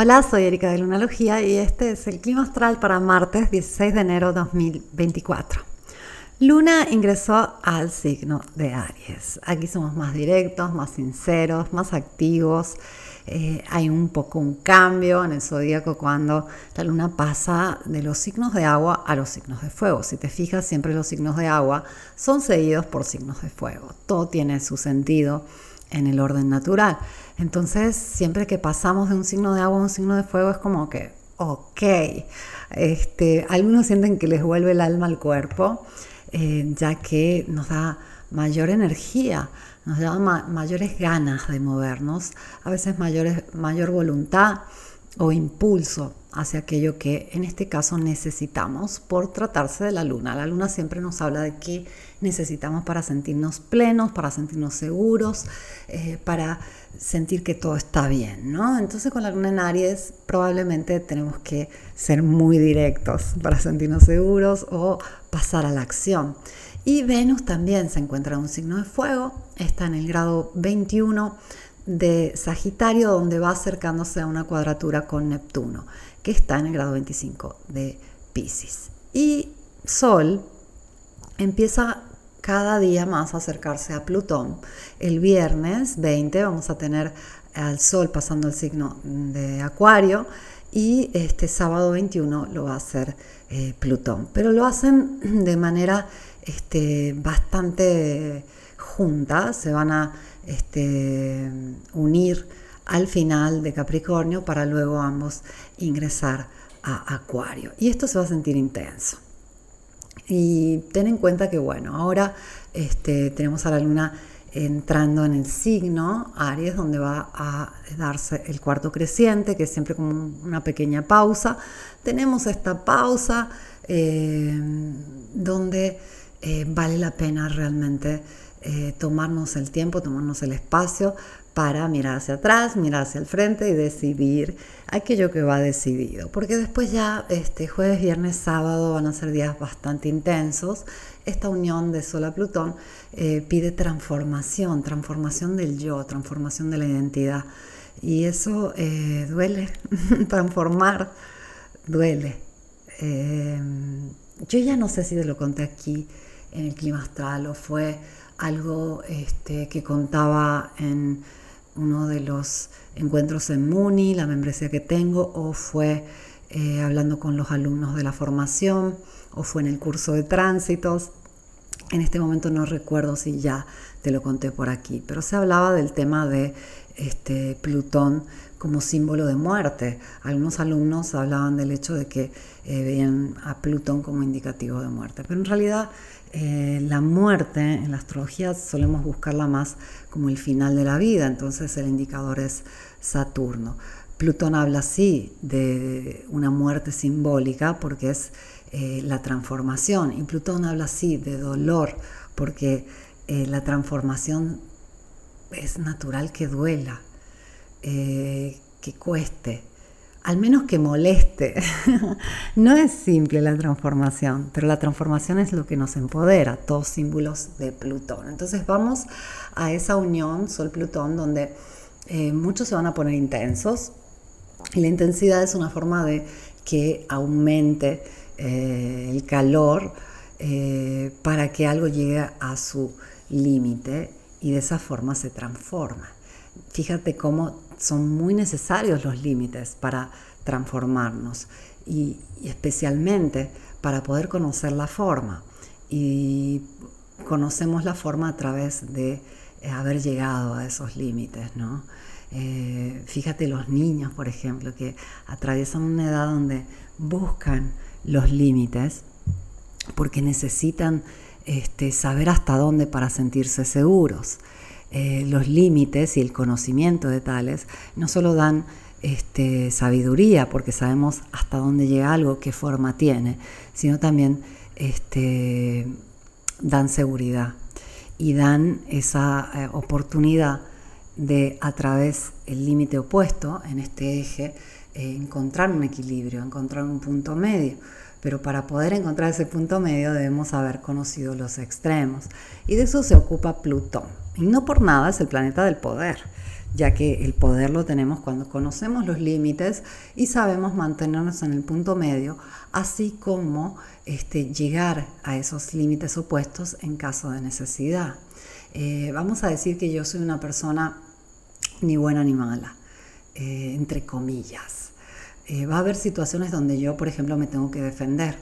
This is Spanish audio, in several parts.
Hola, soy Erika de Lunalogía y este es el clima astral para martes 16 de enero 2024. Luna ingresó al signo de Aries. Aquí somos más directos, más sinceros, más activos. Eh, hay un poco un cambio en el zodíaco cuando la luna pasa de los signos de agua a los signos de fuego. Si te fijas, siempre los signos de agua son seguidos por signos de fuego. Todo tiene su sentido en el orden natural. Entonces, siempre que pasamos de un signo de agua a un signo de fuego es como que, ok, este, algunos sienten que les vuelve el alma al cuerpo, eh, ya que nos da mayor energía, nos da mayores ganas de movernos, a veces mayores, mayor voluntad o impulso hacia aquello que en este caso necesitamos por tratarse de la luna. La luna siempre nos habla de qué necesitamos para sentirnos plenos, para sentirnos seguros, eh, para sentir que todo está bien, ¿no? Entonces con la luna en Aries probablemente tenemos que ser muy directos para sentirnos seguros o pasar a la acción. Y Venus también se encuentra en un signo de fuego, está en el grado 21 de Sagitario, donde va acercándose a una cuadratura con Neptuno, que está en el grado 25 de Pisces. Y Sol empieza cada día más acercarse a Plutón. El viernes 20 vamos a tener al Sol pasando el signo de Acuario y este sábado 21 lo va a hacer eh, Plutón. Pero lo hacen de manera este, bastante junta, se van a este, unir al final de Capricornio para luego ambos ingresar a Acuario. Y esto se va a sentir intenso. Y ten en cuenta que, bueno, ahora este, tenemos a la luna entrando en el signo Aries, donde va a darse el cuarto creciente, que es siempre como una pequeña pausa. Tenemos esta pausa eh, donde eh, vale la pena realmente eh, tomarnos el tiempo, tomarnos el espacio para mirar hacia atrás, mirar hacia el frente y decidir aquello que va decidido. Porque después ya este jueves, viernes, sábado van a ser días bastante intensos. Esta unión de Sol a Plutón eh, pide transformación, transformación del yo, transformación de la identidad. Y eso eh, duele, transformar duele. yo ya no sé si te lo conté aquí en el clima astral o fue algo este, que contaba en uno de los encuentros en Muni, la membresía que tengo, o fue eh, hablando con los alumnos de la formación, o fue en el curso de tránsitos. En este momento no recuerdo si ya te lo conté por aquí, pero se hablaba del tema de este, Plutón como símbolo de muerte. Algunos alumnos hablaban del hecho de que eh, veían a Plutón como indicativo de muerte, pero en realidad eh, la muerte en la astrología solemos buscarla más como el final de la vida, entonces el indicador es Saturno. Plutón habla así de una muerte simbólica porque es eh, la transformación y Plutón habla así de dolor porque eh, la transformación es natural que duela, que cueste al menos que moleste. no es simple la transformación, pero la transformación es lo que nos empodera, todos símbolos de Plutón. Entonces vamos a esa unión Sol-Plutón donde eh, muchos se van a poner intensos y la intensidad es una forma de que aumente eh, el calor eh, para que algo llegue a su límite y de esa forma se transforma. Fíjate cómo son muy necesarios los límites para transformarnos y, especialmente para poder conocer la forma. Y conocemos la forma a través de eh, haber llegado a esos límites, ¿no? Eh, fíjate los niños, por ejemplo, que atraviesan una edad donde buscan los límites porque necesitan este, saber hasta dónde para sentirse seguros. Eh, los límites y el conocimiento de tales no solo dan este, sabiduría, porque sabemos hasta dónde llega algo, qué forma tiene, sino también este, dan seguridad y dan esa eh, oportunidad de a través del límite opuesto en este eje encontrar un equilibrio, encontrar un punto medio. Pero para poder encontrar ese punto medio debemos haber conocido los extremos. Y de eso se ocupa Plutón. Y no por nada es el planeta del poder. ya que el poder lo tenemos cuando conocemos los límites y sabemos mantenernos en el punto medio, así como este, llegar a esos límites opuestos en caso de necesidad. Eh, vamos a decir que yo soy una persona ni buena ni mala, eh, entre comillas. Eh, va a haber situaciones donde yo, por ejemplo, me tengo que defender,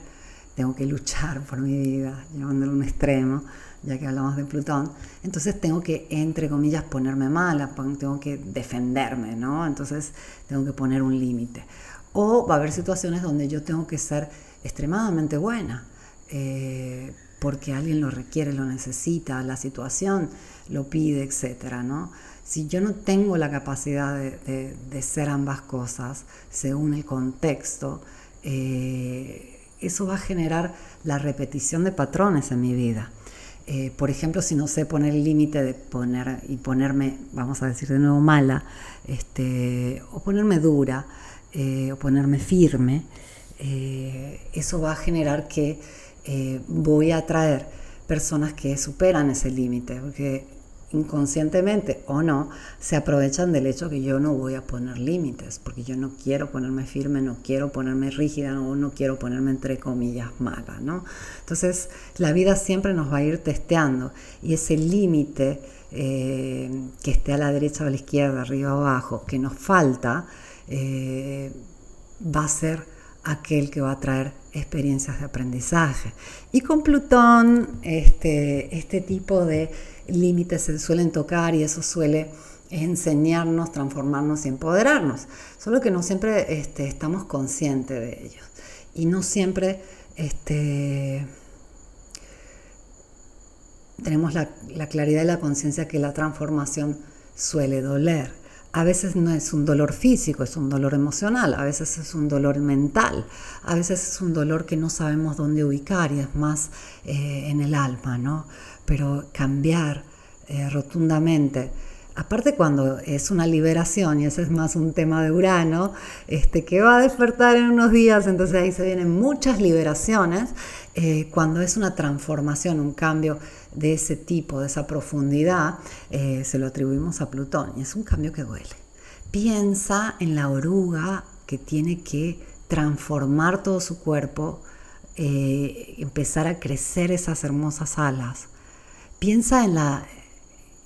tengo que luchar por mi vida, llevándolo a un extremo ya que hablamos de Plutón, entonces tengo que, entre comillas, ponerme mala, tengo que defenderme, ¿no? Entonces tengo que poner un límite. O va a haber situaciones donde yo tengo que ser extremadamente buena, eh, porque alguien lo requiere, lo necesita, la situación lo pide, etcétera, ¿no? Si yo no tengo la capacidad de, ser ambas cosas, según el contexto, eh, eso va a generar la repetición de patrones en mi vida. Eh, por ejemplo, si no sé poner el límite de poner y ponerme, vamos a decir de nuevo, mala, este, o ponerme dura, eh, o ponerme firme, eso va a generar que voy a atraer personas que superan ese límite, porque inconscientemente o no, se aprovechan del hecho que yo no voy a poner límites, porque yo no quiero ponerme firme, no quiero ponerme rígida o no quiero ponerme entre comillas mala, ¿no? Entonces, la vida siempre nos va a ir testeando y ese límite eh, que esté a la derecha o a la izquierda, arriba o abajo, que nos falta, eh, va a ser aquel que va a traer experiencias de aprendizaje. Y con Plutón, este, este tipo de límites se suelen tocar y eso suele enseñarnos, transformarnos y empoderarnos. Solo que no siempre este, estamos conscientes de ellos y no siempre este, tenemos la, la claridad y la conciencia que la transformación suele doler a veces no es un dolor físico, es un dolor emocional, a veces es un dolor mental, a veces es un dolor que no sabemos dónde ubicar y es más eh, en el alma, ¿no? Pero cambiar eh, rotundamente aparte cuando es una liberación, y ese es más un tema de Urano, este, que va a despertar en unos días, entonces ahí se vienen muchas liberaciones, eh, cuando es una transformación, un cambio de ese tipo, de esa profundidad, eh, se lo atribuimos a Plutón, y es un cambio que duele. Piensa en la oruga que tiene que transformar todo su cuerpo, eh, empezar a crecer esas hermosas alas. Piensa en la,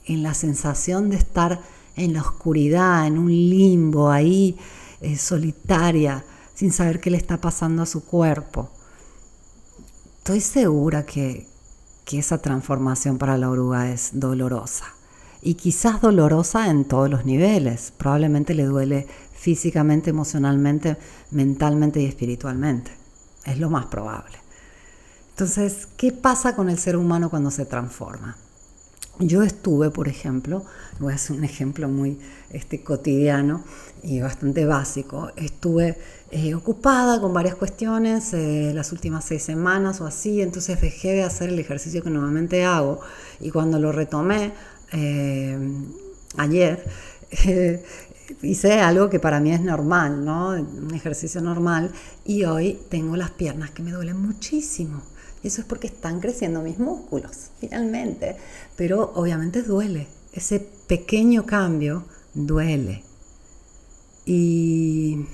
en la sensación de estar en la oscuridad, en un limbo ahí, eh, solitaria, sin saber qué le está pasando a su cuerpo. Estoy segura que, que esa transformación para la oruga es dolorosa. Y quizás dolorosa en todos los niveles. Probablemente le duele físicamente, emocionalmente, mentalmente y espiritualmente. Es lo más probable. Entonces, ¿qué pasa con el ser humano cuando se transforma? Yo estuve, por ejemplo, voy a hacer un ejemplo muy este, cotidiano y bastante básico, estuve eh, ocupada con varias cuestiones eh, las últimas seis semanas o así, entonces dejé de hacer el ejercicio que normalmente hago y cuando lo retomé eh, ayer, hice algo que para mí es normal, ¿no? Un ejercicio normal y hoy tengo las piernas que me duelen muchísimo. Eso es porque están creciendo mis músculos, finalmente. Pero obviamente duele. Ese pequeño cambio duele. Y,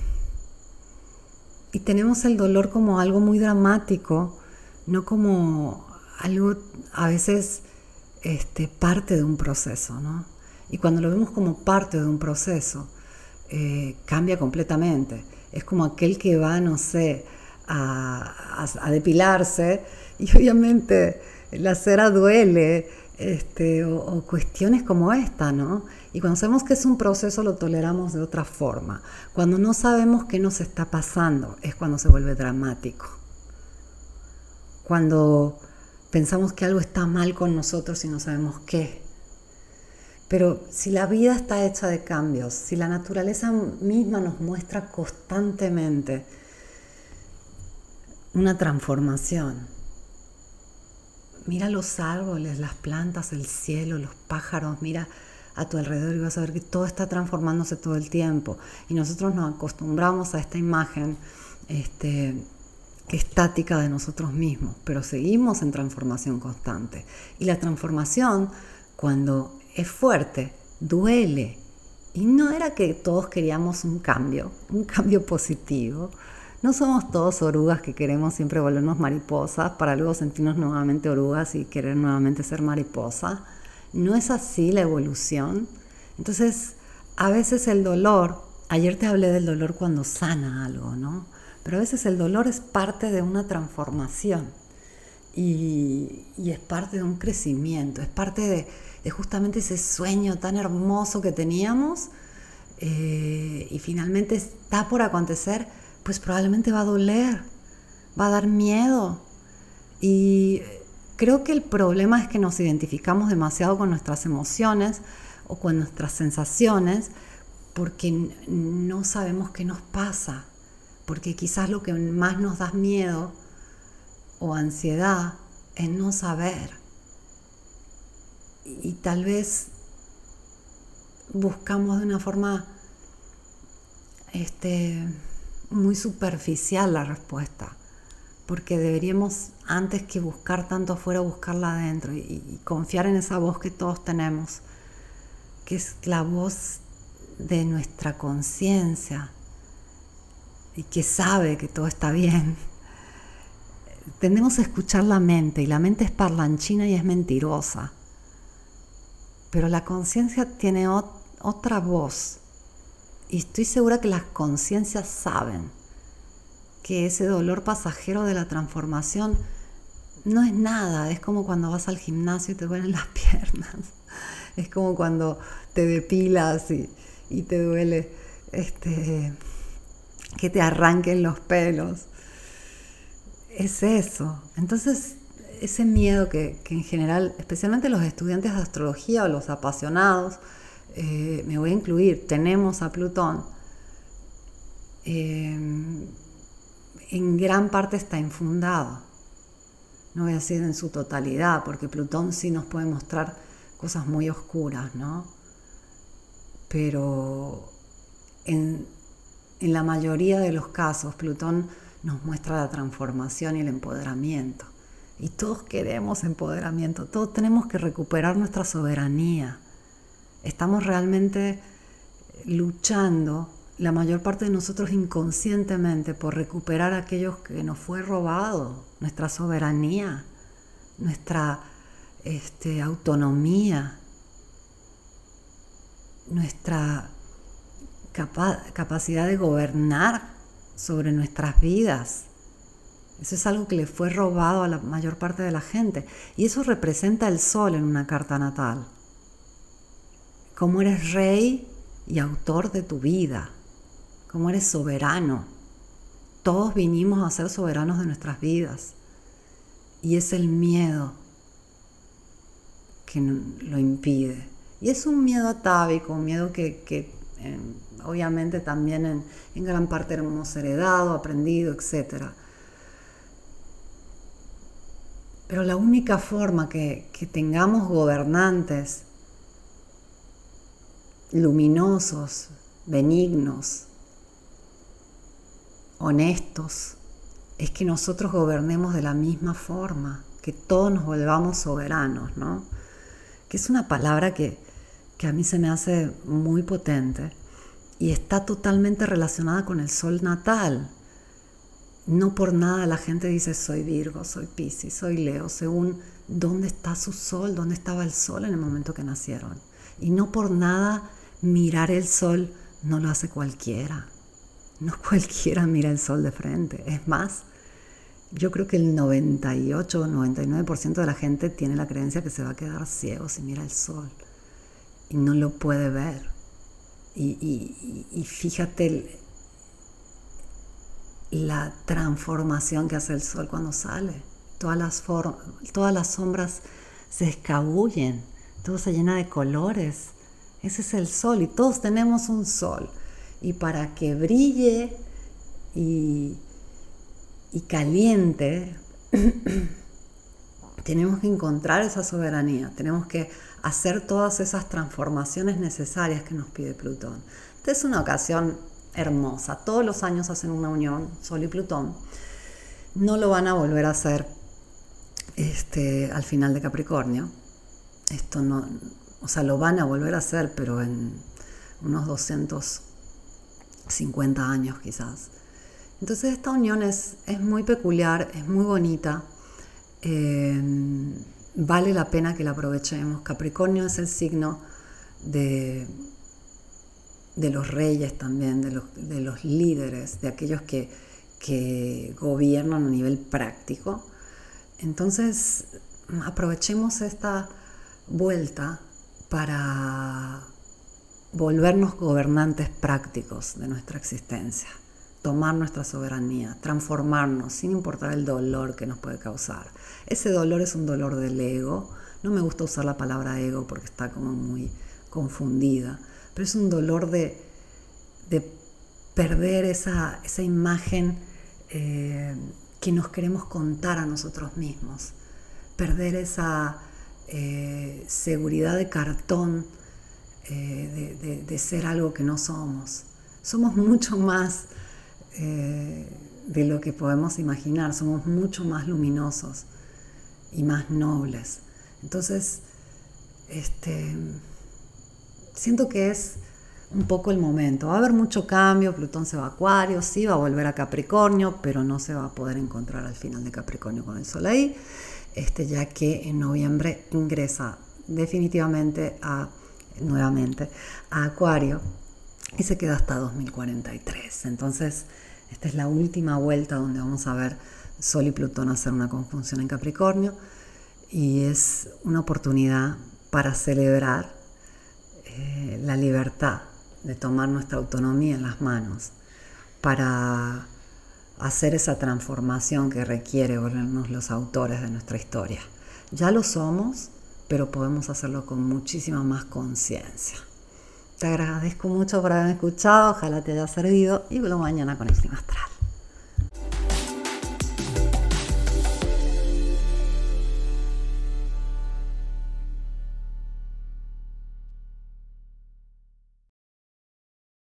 y tenemos el dolor como algo muy dramático, no como algo a veces este, parte de un proceso, ¿no? Y cuando lo vemos como parte de un proceso, eh, cambia completamente. Es como aquel que va, no sé, a, depilarse y obviamente la cera duele este, o, cuestiones como esta, ¿no? Y cuando sabemos que es un proceso lo toleramos de otra forma. Cuando no sabemos qué nos está pasando es cuando se vuelve dramático. Cuando pensamos que algo está mal con nosotros y no sabemos qué. Pero si la vida está hecha de cambios, si la naturaleza misma nos muestra constantemente una transformación. Mira los árboles, las plantas, el cielo, los pájaros, mira a tu alrededor y vas a ver que todo está transformándose todo el tiempo. Y nosotros nos acostumbramos a esta imagen este, estática de nosotros mismos, pero seguimos en transformación constante. Y la transformación, cuando es fuerte, duele Y no era que todos queríamos un cambio, un cambio positivo. No somos todos orugas que queremos siempre volvernos mariposas para luego sentirnos nuevamente orugas y querer nuevamente ser mariposa. No es así la evolución. Entonces, a veces el dolor, ayer te hablé del dolor cuando sana algo, ¿no? Pero a veces el dolor es parte de una transformación y, es parte de un crecimiento, es parte de, justamente ese sueño tan hermoso que teníamos eh, y finalmente está por acontecer, pues probablemente va a doler, va a dar miedo. Y creo que el problema es que nos identificamos demasiado con nuestras emociones o con nuestras sensaciones porque no sabemos qué nos pasa, porque quizás lo que más nos da miedo o ansiedad es no saber. Y tal vez buscamos de una forma este, muy superficial la respuesta, porque deberíamos antes que buscar tanto afuera, buscarla adentro y, confiar en esa voz que todos tenemos, que es la voz de nuestra conciencia y que sabe que todo está bien tendemos a escuchar la mente y la mente es parlanchina y es mentirosa. Pero la conciencia tiene otra voz y estoy segura que las conciencias saben que ese dolor pasajero de la transformación no es nada, es como cuando vas al gimnasio y te duelen las piernas, es como cuando te depilas y, y te duele este, que te arranquen los pelos. Es eso. Entonces, ese miedo que, en general, especialmente los estudiantes de astrología o los apasionados, eh, me voy a incluir, tenemos a Plutón, eh, en gran parte está infundado. No voy a decir en su totalidad, porque Plutón sí nos puede mostrar cosas muy oscuras, ¿no? Pero en, en la mayoría de los casos, Plutón nos muestra la transformación y el empoderamiento. Y todos queremos empoderamiento, todos tenemos que recuperar nuestra soberanía. Estamos realmente luchando, la mayor parte de nosotros inconscientemente, por recuperar aquello que nos fue robado, nuestra soberanía, nuestra este, autonomía, nuestra capacidad de gobernar sobre nuestras vidas. Eso es algo que le fue robado a la mayor parte de la gente. Y eso representa el sol en una carta natal. Como eres rey y autor de tu vida. Como eres soberano. Todos vinimos a ser soberanos de nuestras vidas. Y es el miedo que lo impide. Y es un miedo atávico, un miedo que, que obviamente también en, gran parte hemos heredado, aprendido, etc. Pero la única forma que tengamos gobernantes luminosos, benignos, honestos, es que nosotros gobernemos de la misma forma, que todos nos volvamos soberanos, ¿no? Que es una palabra que, que a mí se me hace muy potente y está totalmente relacionada con el sol natal. No por nada la gente dice soy Virgo, soy Piscis, soy Leo, según dónde está su sol, dónde estaba el sol en el momento que nacieron. Y no por nada mirar el sol no lo hace cualquiera. No cualquiera mira el sol de frente. Es más, yo creo que el 98 o 99% de la gente tiene la creencia que se va a quedar ciego si mira el sol y no lo puede ver. Y, fíjate la transformación que hace el sol cuando sale. Todas las, todas las sombras se escabullen, todo se llena de colores. Ese es el sol y todos tenemos un sol. Y para que brille y, y caliente, tenemos que encontrar esa soberanía, tenemos que hacer todas esas transformaciones necesarias que nos pide Plutón. Esta es una ocasión hermosa. Todos los años hacen una unión, Sol y Plutón. No lo van a volver a hacer este, al final de Capricornio. Esto no, o sea, lo van a volver a hacer, pero en unos 250 años quizás. Entonces esta unión es, muy peculiar, es muy bonita, eh, vale la pena que la aprovechemos. Capricornio es el signo de, de los reyes también, de los, de los líderes, de aquellos que, que gobiernan a nivel práctico. Entonces aprovechemos esta vuelta para volvernos gobernantes prácticos de nuestra existencia tomar nuestra soberanía, transformarnos sin importar el dolor que nos puede causar. Ese dolor es un dolor del ego. No me gusta usar la palabra ego porque está como muy confundida, pero es un dolor de, perder esa, imagen eh, que nos queremos contar a nosotros mismos, perder esa eh, seguridad de cartón eh, de ser algo que no somos. Somos mucho más eh, de lo que podemos imaginar, somos mucho más luminosos y más nobles. Entonces, este, siento que es un poco el momento. Va a haber mucho cambio, Plutón se va a Acuario, sí, va a volver a Capricornio, pero no se va a poder encontrar al final de Capricornio con el Sol ahí, este, ya que en noviembre ingresa definitivamente a, nuevamente a Acuario y se queda hasta 2043. Entonces, esta es la última vuelta donde vamos a ver Sol y Plutón hacer una conjunción en Capricornio y es una oportunidad para celebrar eh, la libertad de tomar nuestra autonomía en las manos, para hacer esa transformación que requiere volvernos los autores de nuestra historia. Ya lo somos, pero podemos hacerlo con muchísima más conciencia. Te agradezco mucho por haberme escuchado, ojalá te haya servido y vuelvo mañana con el clima.